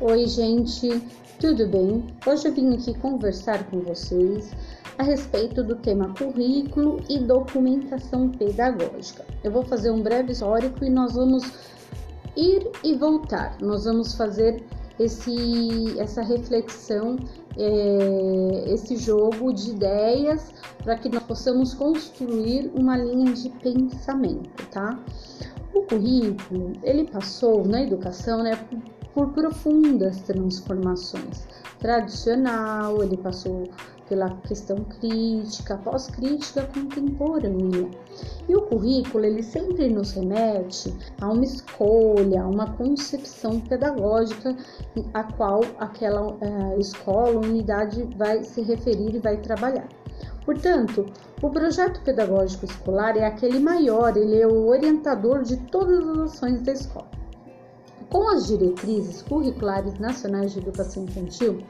Oi, gente, tudo bem? Hoje eu vim aqui conversar com vocês a respeito do tema currículo e documentação pedagógica. Eu vou fazer um breve histórico e nós vamos ir e voltar. Nós vamos fazer esse, essa reflexão, é, esse jogo de ideias para que nós possamos construir uma linha de pensamento, tá? O currículo, ele passou na educação, né, por profundas transformações. Tradicional, ele passou pela questão crítica, pós-crítica contemporânea. E o currículo, ele sempre nos remete a uma escolha, a uma concepção pedagógica a qual aquela uh, escola, unidade vai se referir e vai trabalhar. Portanto, o projeto pedagógico escolar é aquele maior, ele é o orientador de todas as ações da escola. Com as diretrizes curriculares nacionais de educação infantil,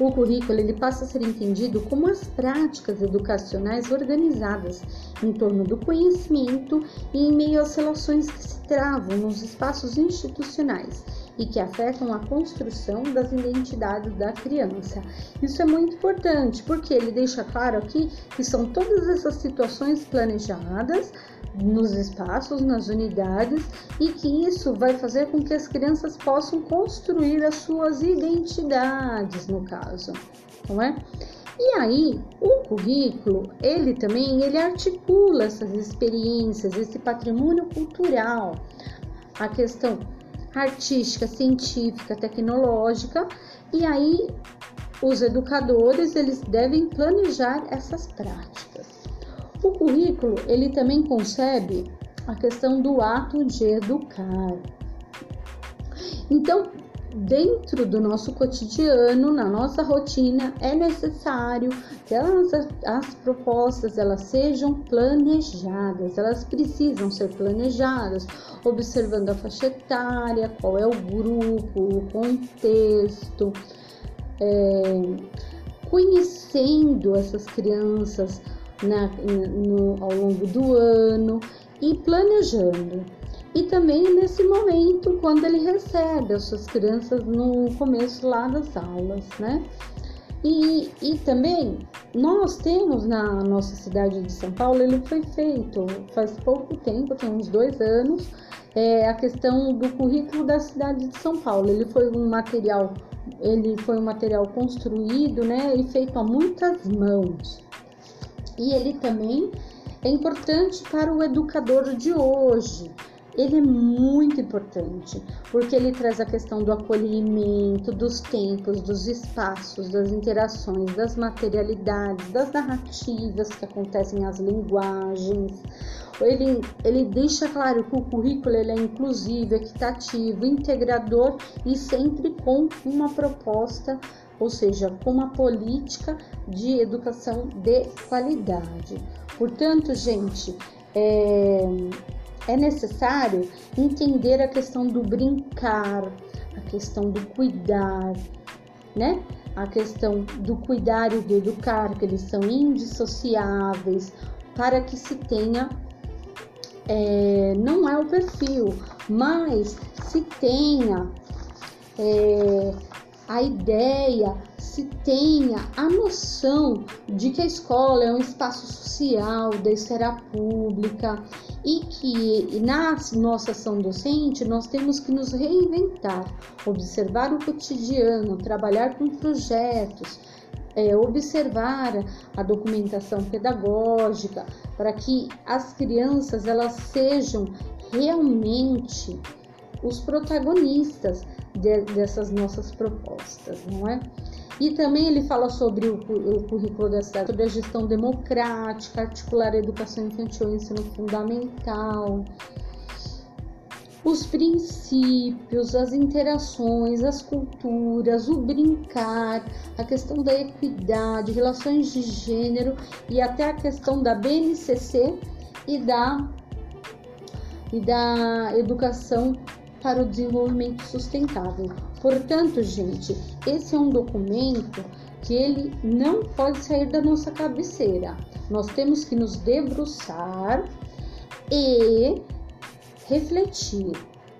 o currículo ele passa a ser entendido como as práticas educacionais organizadas em torno do conhecimento e em meio às relações que se travam nos espaços institucionais e que afetam a construção das identidades da criança. Isso é muito importante porque ele deixa claro aqui que são todas essas situações planejadas nos espaços, nas unidades e que isso vai fazer com que as crianças possam construir as suas identidades, no caso, não é? E aí, o currículo, ele também, ele articula essas experiências, esse patrimônio cultural, a questão artística, científica, tecnológica, e aí os educadores, eles devem planejar essas práticas. O currículo, ele também concebe a questão do ato de educar. Então, dentro do nosso cotidiano, na nossa rotina, é necessário que elas, as propostas elas sejam planejadas, elas precisam ser planejadas, observando a faixa etária, qual é o grupo, o contexto, é, conhecendo essas crianças, na, no, ao longo do ano e planejando. E também nesse momento, quando ele recebe as suas crianças no começo lá das aulas, né? E, e também nós temos na nossa cidade de São Paulo, ele foi feito faz pouco tempo, tem uns dois anos, é, a questão do currículo da cidade de São Paulo. Ele foi um material, ele foi um material construído, né, e feito a muitas mãos e ele também é importante para o educador de hoje. Ele é muito importante porque ele traz a questão do acolhimento, dos tempos, dos espaços, das interações, das materialidades, das narrativas que acontecem as linguagens. Ele, ele deixa claro que o currículo ele é inclusivo, equitativo, integrador e sempre com uma proposta ou seja, com uma política de educação de qualidade. Portanto, gente, é, é necessário entender a questão do brincar, a questão do cuidar, né? A questão do cuidar e do educar, que eles são indissociáveis, para que se tenha é, não é o perfil, mas se tenha é, a ideia, se tenha a noção de que a escola é um espaço social, da esfera pública e que na nossa ação docente nós temos que nos reinventar, observar o cotidiano, trabalhar com projetos, é, observar a documentação pedagógica para que as crianças elas sejam realmente os protagonistas de, dessas nossas propostas, não é? E também ele fala sobre o, o currículo da cidade, sobre a gestão democrática, articular a educação infantil e ensino fundamental, os princípios, as interações, as culturas, o brincar, a questão da equidade, relações de gênero e até a questão da BNCC e da, e da educação para o desenvolvimento sustentável. Portanto, gente, esse é um documento que ele não pode sair da nossa cabeceira. Nós temos que nos debruçar e refletir,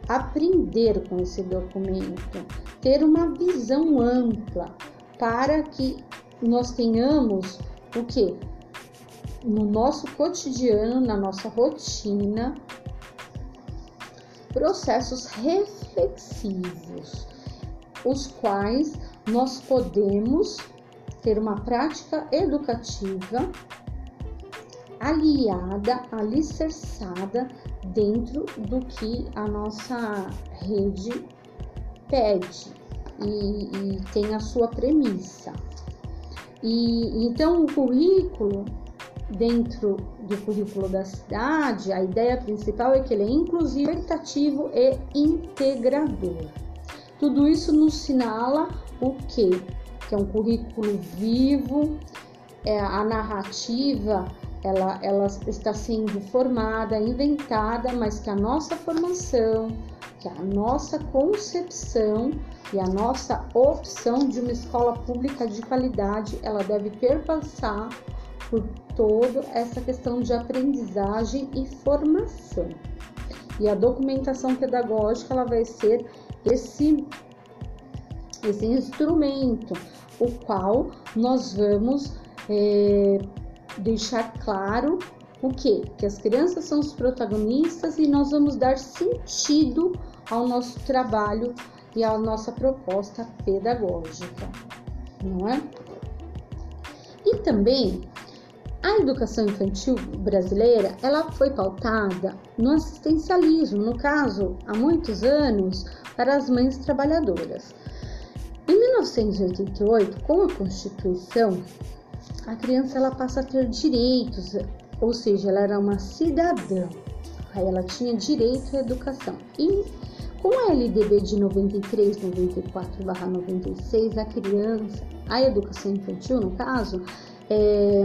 aprender com esse documento, ter uma visão ampla para que nós tenhamos o que? No nosso cotidiano, na nossa rotina, processos reflexivos, os quais nós podemos ter uma prática educativa aliada, alicerçada dentro do que a nossa rede pede e, e tem a sua premissa. E então o currículo dentro do currículo da cidade, a ideia principal é que ele é inclusivo, equitativo e integrador. Tudo isso nos sinala o quê? Que é um currículo vivo, é a narrativa ela, ela está sendo formada, inventada, mas que a nossa formação, que a nossa concepção e a nossa opção de uma escola pública de qualidade, ela deve perpassar por toda essa questão de aprendizagem e formação. E a documentação pedagógica ela vai ser esse esse instrumento, o qual nós vamos é, deixar claro o que? Que as crianças são os protagonistas e nós vamos dar sentido ao nosso trabalho e à nossa proposta pedagógica, não é? E também a educação infantil brasileira, ela foi pautada no assistencialismo, no caso, há muitos anos, para as mães trabalhadoras. Em 1988, com a Constituição, a criança ela passa a ter direitos, ou seja, ela era uma cidadã. Aí ela tinha direito à educação. E com a LDB de 93, 94/96, a criança, a educação infantil, no caso, é,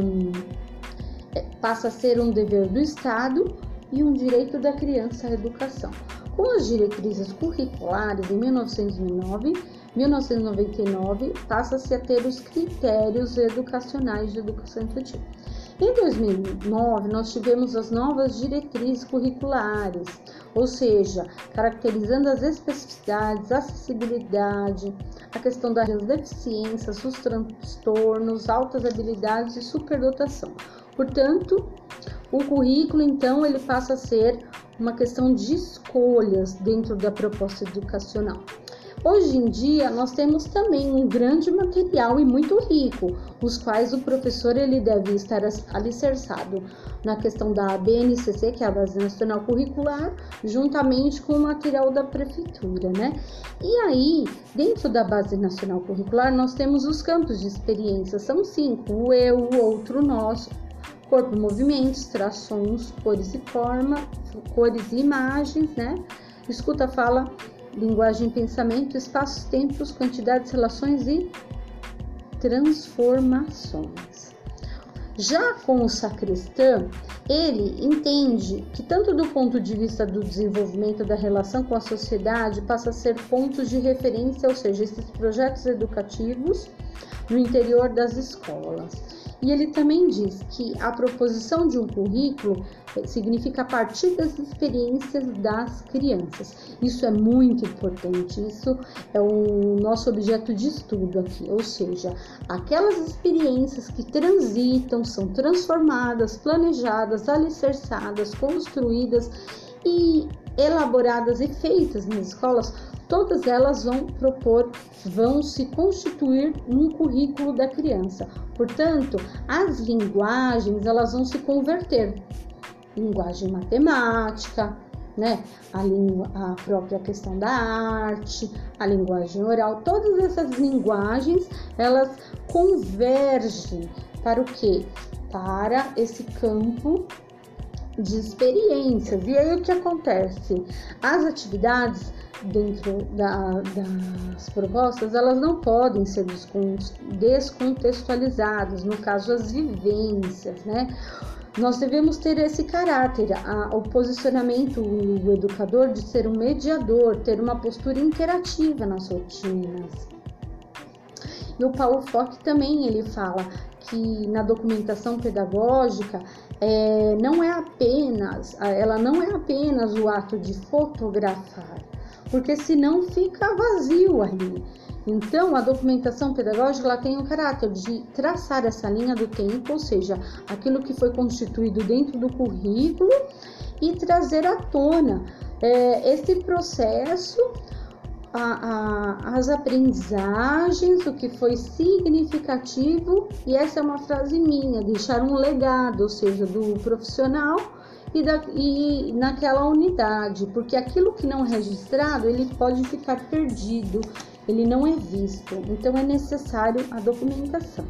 passa a ser um dever do Estado e um direito da criança à educação. Com as diretrizes curriculares em 1909, 1999 passa-se a ter os critérios educacionais de educação infantil. Em 2009, nós tivemos as novas diretrizes curriculares, ou seja, caracterizando as especificidades, acessibilidade, a questão das deficiências, os transtornos, altas habilidades e superdotação. Portanto, o currículo, então, ele passa a ser uma questão de escolhas dentro da proposta educacional. Hoje em dia nós temos também um grande material e muito rico, os quais o professor ele deve estar alicerçado na questão da BNCC, que é a Base Nacional Curricular, juntamente com o material da prefeitura, né? E aí, dentro da Base Nacional Curricular, nós temos os campos de experiência, são cinco: o eu, o outro, o nosso, corpo, movimentos, trações, cores e forma, cores e imagens, né? Escuta, fala linguagem, pensamento, espaços, tempos, quantidades, relações e transformações. Já com o sacristão, ele entende que, tanto do ponto de vista do desenvolvimento da relação com a sociedade, passa a ser pontos de referência, ou seja, esses projetos educativos no interior das escolas. E ele também diz que a proposição de um currículo eh, significa partir das experiências das crianças. Isso é muito importante, isso é o nosso objeto de estudo aqui, ou seja, aquelas experiências que transitam, são transformadas, planejadas, alicerçadas, construídas e elaboradas e feitas nas escolas todas elas vão propor, vão se constituir num currículo da criança. Portanto, as linguagens elas vão se converter. Linguagem matemática, né? A, a própria questão da arte, a linguagem oral, todas essas linguagens elas convergem para o que? Para esse campo de experiências. E aí o que acontece? As atividades dentro da, das propostas, elas não podem ser descontextualizadas, no caso, as vivências, né? Nós devemos ter esse caráter, a, o posicionamento do educador de ser um mediador, ter uma postura interativa nas rotinas. E o Paulo Fock também ele fala que na documentação pedagógica é, não é apenas, ela não é apenas o ato de fotografar, porque senão fica vazio ali. Então, a documentação pedagógica ela tem o caráter de traçar essa linha do tempo, ou seja, aquilo que foi constituído dentro do currículo e trazer à tona é, esse processo, a, a, as aprendizagens, o que foi significativo, e essa é uma frase minha, deixar um legado, ou seja, do profissional e, da, e naquela unidade, porque aquilo que não é registrado ele pode ficar perdido ele não é visto, então é necessário a documentação.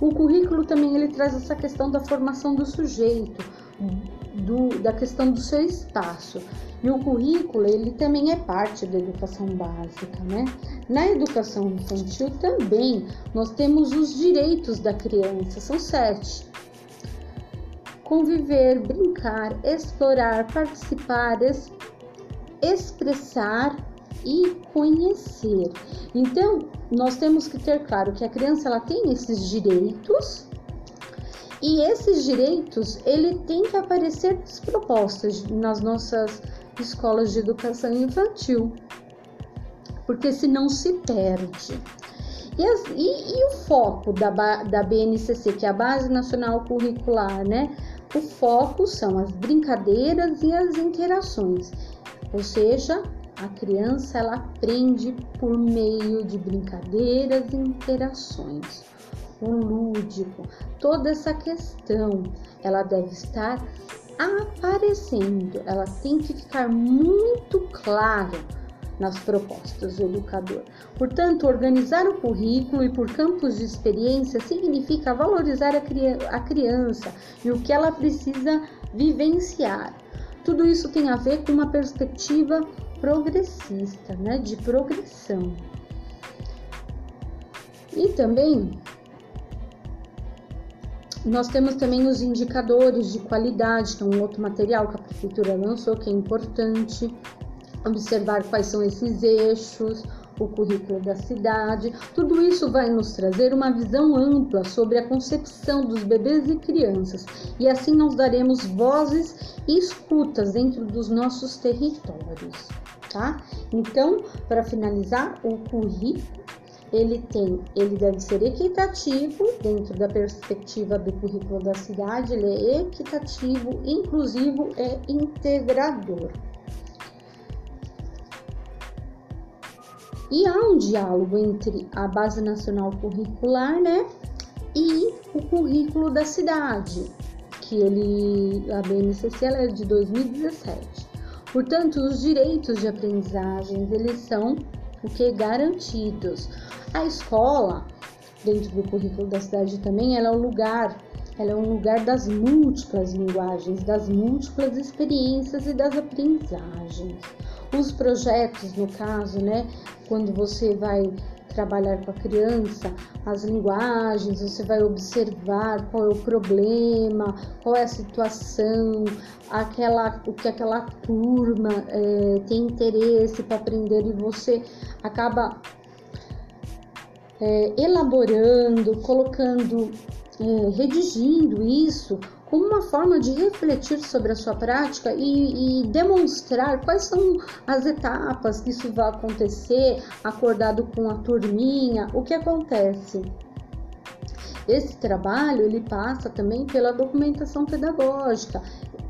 O currículo também ele traz essa questão da formação do sujeito, do, da questão do seu espaço. E o currículo ele também é parte da educação básica, né? Na educação infantil também nós temos os direitos da criança, são sete. Conviver, brincar, explorar, participar, es, expressar e conhecer. Então, nós temos que ter claro que a criança ela tem esses direitos e esses direitos ele tem que aparecer nas propostas nas nossas escolas de educação infantil, porque senão se perde. E, as, e, e o foco da, da BNCC, que é a Base Nacional Curricular, né? O foco são as brincadeiras e as interações, ou seja, a criança ela aprende por meio de brincadeiras e interações. O lúdico, toda essa questão, ela deve estar aparecendo, ela tem que ficar muito clara nas propostas do educador. Portanto, organizar o currículo e por campos de experiência significa valorizar a criança e o que ela precisa vivenciar. Tudo isso tem a ver com uma perspectiva progressista, né, de progressão. E também nós temos também os indicadores de qualidade, que é um outro material que a prefeitura lançou, que é importante observar quais são esses eixos, o currículo da cidade. Tudo isso vai nos trazer uma visão ampla sobre a concepção dos bebês e crianças, e assim nós daremos vozes e escutas dentro dos nossos territórios tá? Então, para finalizar, o currículo ele tem, ele deve ser equitativo dentro da perspectiva do currículo da cidade, ele é equitativo, inclusivo e integrador. E há um diálogo entre a base nacional curricular, né, e o currículo da cidade, que ele a BNCC é de 2017. Portanto, os direitos de aprendizagem eles são o que garantidos. A escola, dentro do currículo da cidade também, ela é um lugar, ela é um lugar das múltiplas linguagens, das múltiplas experiências e das aprendizagens. Os projetos, no caso, né, quando você vai trabalhar com a criança as linguagens, você vai observar qual é o problema, qual é a situação, aquela, o que aquela turma é, tem interesse para aprender e você acaba é, elaborando, colocando, é, redigindo isso como uma forma de refletir sobre a sua prática e, e, demonstrar quais são as etapas que isso vai acontecer, acordado com a turminha, o que acontece. Esse trabalho ele passa também pela documentação pedagógica,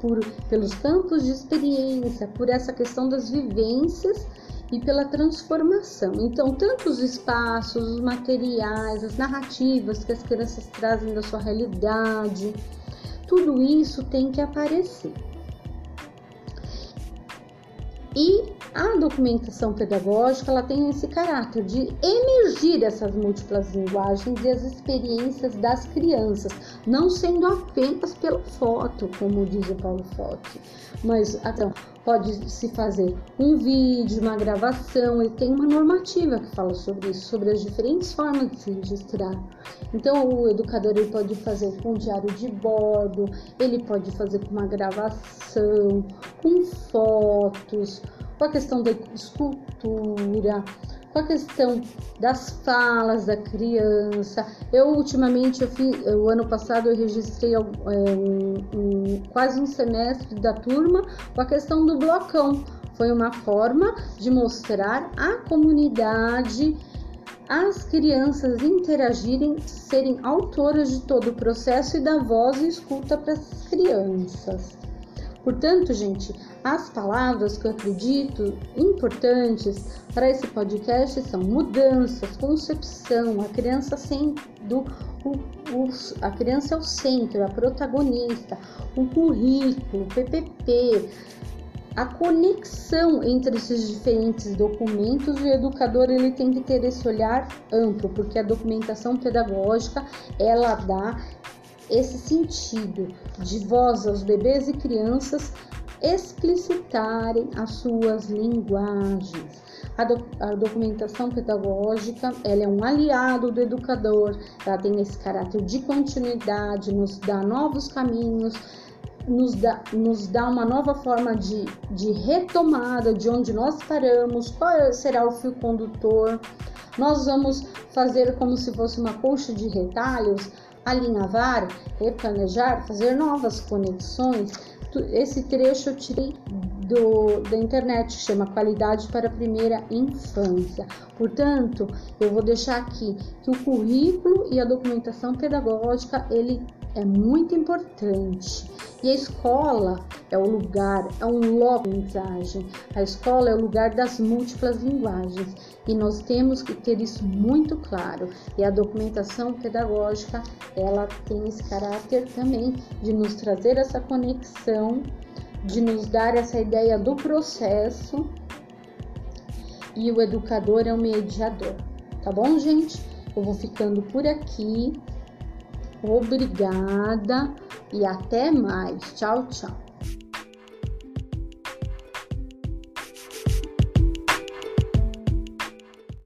por, pelos campos de experiência, por essa questão das vivências e pela transformação. Então, tanto os espaços, os materiais, as narrativas que as crianças trazem da sua realidade, tudo isso tem que aparecer. E a documentação pedagógica ela tem esse caráter de emergir essas múltiplas linguagens e as experiências das crianças, não sendo apenas pela foto, como diz o Paulo Fotti, mas então, pode se fazer um vídeo, uma gravação, ele tem uma normativa que fala sobre isso, sobre as diferentes formas de se registrar. Então, o educador ele pode fazer com diário de bordo, ele pode fazer com uma gravação, com fotos, com a questão da escultura, com a questão das falas da criança. Eu ultimamente, eu fiz, o ano passado eu registrei é, um, um, quase um semestre da turma com a questão do blocão, Foi uma forma de mostrar à comunidade as crianças interagirem, serem autoras de todo o processo e dar voz e escuta para as crianças. Portanto, gente, as palavras que eu acredito importantes para esse podcast são mudanças, concepção, a criança o, o, a criança é o centro, a protagonista, o currículo, PPP, a conexão entre esses diferentes documentos, o educador ele tem que ter esse olhar amplo, porque a documentação pedagógica ela dá esse sentido de voz aos bebês e crianças explicitarem as suas linguagens. A, do, a, documentação pedagógica ela é um aliado do educador, ela tem esse caráter de continuidade, nos dá novos caminhos, nos dá, nos dá uma nova forma de, de retomada de onde nós paramos, qual é, será o fio condutor. Nós vamos fazer como se fosse uma colcha de retalhos, alinhavar, replanejar, fazer novas conexões. Esse trecho eu tirei do, da internet, chama Qualidade para a Primeira Infância. Portanto, eu vou deixar aqui que o currículo e a documentação pedagógica ele é muito importante. E a escola é o lugar, é um local de aprendizagem. A escola é o lugar das múltiplas linguagens e nós temos que ter isso muito claro. E a documentação pedagógica, ela tem esse caráter também de nos trazer essa conexão, de nos dar essa ideia do processo. E o educador é o mediador. Tá bom, gente? Eu vou ficando por aqui. Obrigada e até mais. Tchau, tchau.